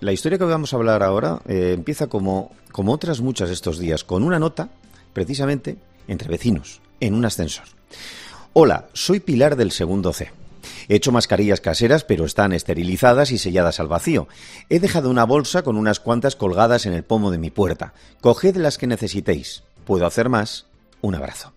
La historia que vamos a hablar ahora eh, empieza como, como otras muchas estos días, con una nota, precisamente, entre vecinos, en un ascensor. Hola, soy Pilar del segundo C. He hecho mascarillas caseras, pero están esterilizadas y selladas al vacío. He dejado una bolsa con unas cuantas colgadas en el pomo de mi puerta. Coged las que necesitéis. Puedo hacer más. Un abrazo.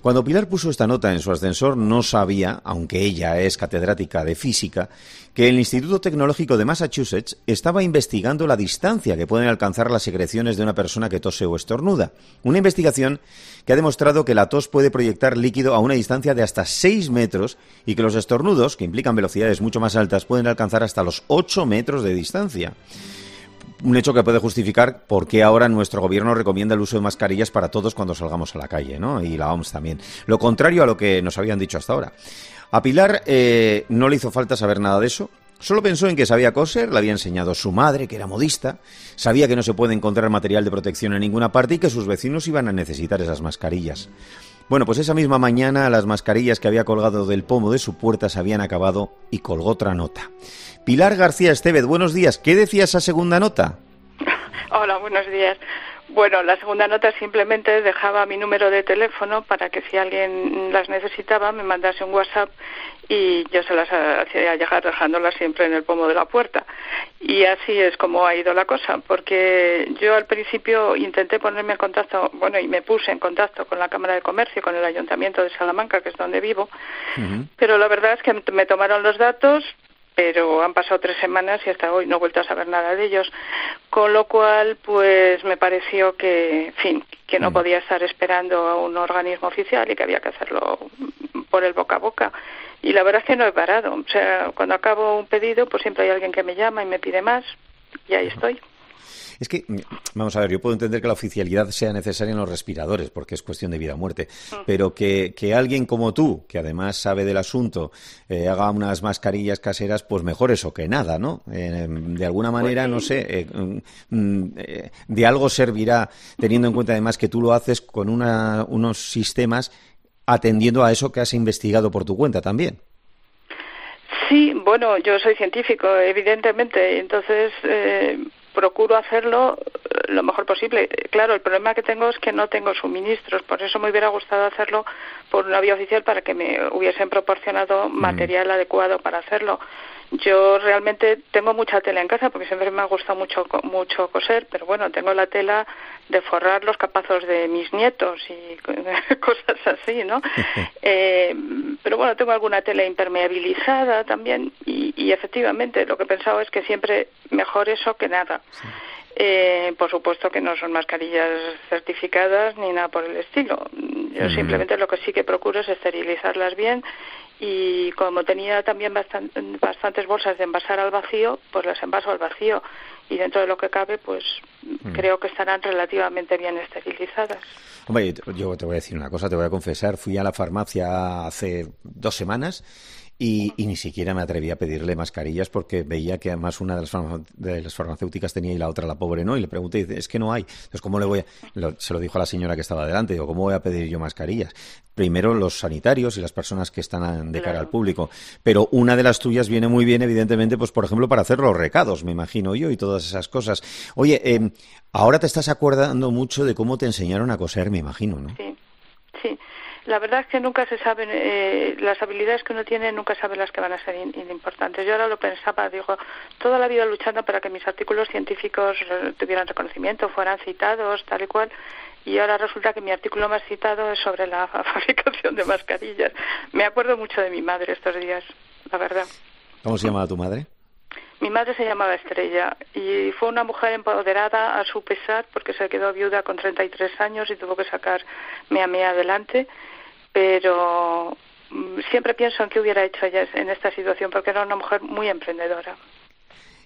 Cuando Pilar puso esta nota en su ascensor no sabía, aunque ella es catedrática de física, que el Instituto Tecnológico de Massachusetts estaba investigando la distancia que pueden alcanzar las secreciones de una persona que tose o estornuda. Una investigación que ha demostrado que la tos puede proyectar líquido a una distancia de hasta 6 metros y que los estornudos, que implican velocidades mucho más altas, pueden alcanzar hasta los 8 metros de distancia un hecho que puede justificar por qué ahora nuestro gobierno recomienda el uso de mascarillas para todos cuando salgamos a la calle, ¿no? Y la OMS también. Lo contrario a lo que nos habían dicho hasta ahora. A Pilar eh, no le hizo falta saber nada de eso. Solo pensó en que sabía coser, le había enseñado su madre, que era modista, sabía que no se puede encontrar material de protección en ninguna parte y que sus vecinos iban a necesitar esas mascarillas. Bueno, pues esa misma mañana las mascarillas que había colgado del pomo de su puerta se habían acabado y colgó otra nota. Pilar García Estevez, buenos días. ¿Qué decía esa segunda nota? Hola, buenos días. Bueno, la segunda nota simplemente dejaba mi número de teléfono para que si alguien las necesitaba me mandase un WhatsApp y yo se las hacía llegar dejándolas siempre en el pomo de la puerta. Y así es como ha ido la cosa, porque yo al principio intenté ponerme en contacto, bueno, y me puse en contacto con la Cámara de Comercio, con el Ayuntamiento de Salamanca, que es donde vivo, pero la verdad es que me tomaron los datos, pero han pasado tres semanas y hasta hoy no he vuelto a saber nada de ellos. Con lo cual, pues me pareció que, en fin, que no mm. podía estar esperando a un organismo oficial y que había que hacerlo por el boca a boca. Y la verdad es que no he parado. O sea, cuando acabo un pedido, pues siempre hay alguien que me llama y me pide más y ahí estoy. Es que, mm, vamos a ver, yo puedo entender que la oficialidad sea necesaria en los respiradores, porque es cuestión de vida o muerte, pero que, alguien como tú, que además sabe del asunto, eh, haga unas mascarillas caseras, pues mejor eso que nada, ¿no? Eh, de alguna pues manera, no sé, eh, mm, de algo servirá, teniendo en cuenta además que tú lo haces con unos sistemas atendiendo a eso que has investigado por tu cuenta también. Sí, bueno, yo soy científico, evidentemente, entonces procuro hacerlo eh, lo mejor posible. Claro, el problema que tengo es que no tengo suministros, por eso me hubiera gustado hacerlo por una vía oficial para que me hubiesen proporcionado material adecuado para hacerlo. Yo realmente tengo mucha tela en casa porque siempre me ha gustado mucho mucho coser, pero bueno, tengo la tela de forrar los capazos de mis nietos y cosas así, ¿no? eh, pero bueno, tengo alguna tela impermeabilizada también y, y, efectivamente lo que he pensado es que siempre mejor eso que nada. Eh, por supuesto que no son mascarillas certificadas ni nada por el estilo. Yo simplemente lo que sí que procuro es esterilizarlas bien y como tenía también bastantes bolsas de envasar al vacío, pues las envaso al vacío y dentro de lo que cabe, pues mm. creo que estarán relativamente bien esterilizadas. Hombre, yo te voy a decir una cosa, te voy a confesar, fui a la farmacia hace dos semanas y, ni siquiera me atreví a pedirle mascarillas porque veía que además una de las, de las, farmacéuticas tenía y la otra la pobre no. Y le pregunté, dice, es que no hay. Entonces, ¿cómo le voy a...? se lo dijo a la señora que estaba delante. Digo, ¿cómo voy a pedir yo mascarillas? Primero los sanitarios y las personas que están de cara al público. Pero una de las tuyas viene muy bien, evidentemente, pues por ejemplo, para hacer los recados, me imagino yo, y todas esas cosas. Oye, eh, ahora te estás acordando mucho de cómo te enseñaron a coser, me imagino, ¿no? Sí, sí. La verdad es que nunca se saben, eh, las habilidades que uno tiene nunca sabe las que van a ser importantes. Yo ahora lo pensaba, digo, toda la vida luchando para que mis artículos científicos tuvieran reconocimiento, fueran citados, tal y cual, y ahora resulta que mi artículo más citado es sobre la fabricación de mascarillas. Me acuerdo mucho de mi madre estos días, la verdad. ¿Cómo se llamaba tu madre? Mi madre se llamaba Estrella y fue una mujer empoderada a su pesar porque se quedó viuda con 33 años y tuvo que sacarme a mí adelante pero mm, siempre pienso en qué hubiera hecho ella en esta situación, porque era una mujer muy emprendedora.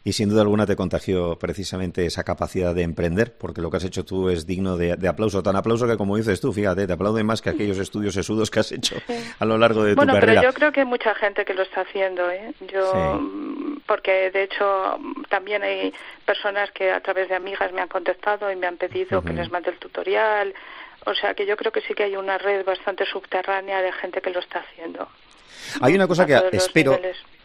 Y sin duda alguna te contagió precisamente esa capacidad de emprender, porque lo que has hecho tú es digno de, aplauso, tan aplauso que como dices tú, fíjate, te aplauden más que aquellos estudios sesudos que has hecho a lo largo de tu carrera. Bueno, pero yo creo que hay mucha gente que lo está haciendo, ¿eh? Yo, mm, porque de hecho también hay personas que a través de amigas me han contactado y me han pedido que les mande el tutorial, o sea que yo creo que sí que hay una red bastante subterránea de gente que lo está haciendo. Hay una cosa que espero,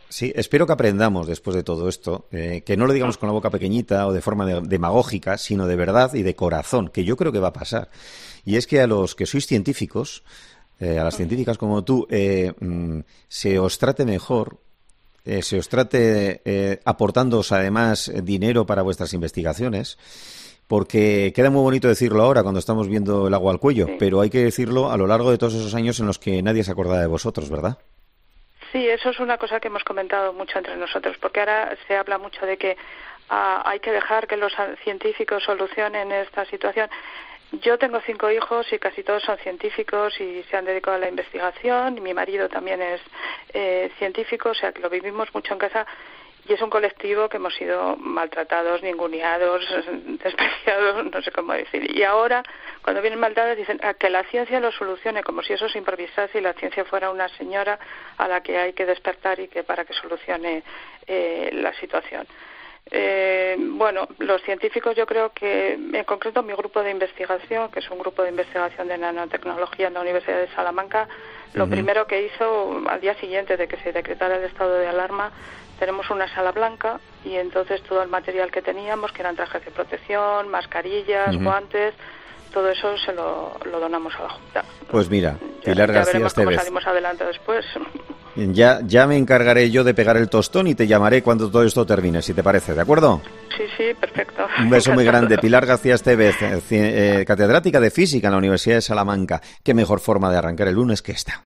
Sí, espero que aprendamos después de todo esto, eh, que no lo digamos con la boca pequeñita o de forma demagógica, sino de verdad y de corazón, que yo creo que va a pasar. Y es que a los que sois científicos, eh, a las científicas como tú, eh, mm, se os trate mejor, se os trate aportándoos además dinero para vuestras investigaciones porque queda muy bonito decirlo ahora cuando estamos viendo el agua al cuello, pero hay que decirlo a lo largo de todos esos años en los que nadie se acordaba de vosotros, ¿verdad? Sí, eso es una cosa que hemos comentado mucho entre nosotros, porque ahora se habla mucho de que ah, hay que dejar que los científicos solucionen esta situación. Yo tengo cinco hijos y casi todos son científicos y se han dedicado a la investigación. Y mi marido también es eh, científico, o sea que lo vivimos mucho en casa y es un colectivo que hemos sido maltratados, ninguneados, despreciados, no sé cómo decir. Y ahora, cuando vienen maldades, dicen ah, que la ciencia lo solucione, como si eso se improvisase y la ciencia fuera una señora a la que hay que despertar y que para que solucione eh, la situación. Eh, bueno, los científicos yo creo que, en concreto mi grupo de investigación, que es un grupo de investigación de nanotecnología en la Universidad de Salamanca, lo primero que hizo al día siguiente de que se decretara el estado de alarma tenemos una sala blanca y entonces todo el material que teníamos, que eran trajes de protección, mascarillas, guantes, todo eso se lo, donamos a la Junta. Pues mira, Pilar ya, cómo salimos adelante después. Ya, ya me encargaré yo de pegar el tostón y te llamaré cuando todo esto termine, si te parece, ¿de acuerdo? Sí, sí, perfecto. Un beso muy grande. Pilar García Estevez, eh, eh, catedrática de Física en la Universidad de Salamanca. Qué mejor forma de arrancar el lunes que esta.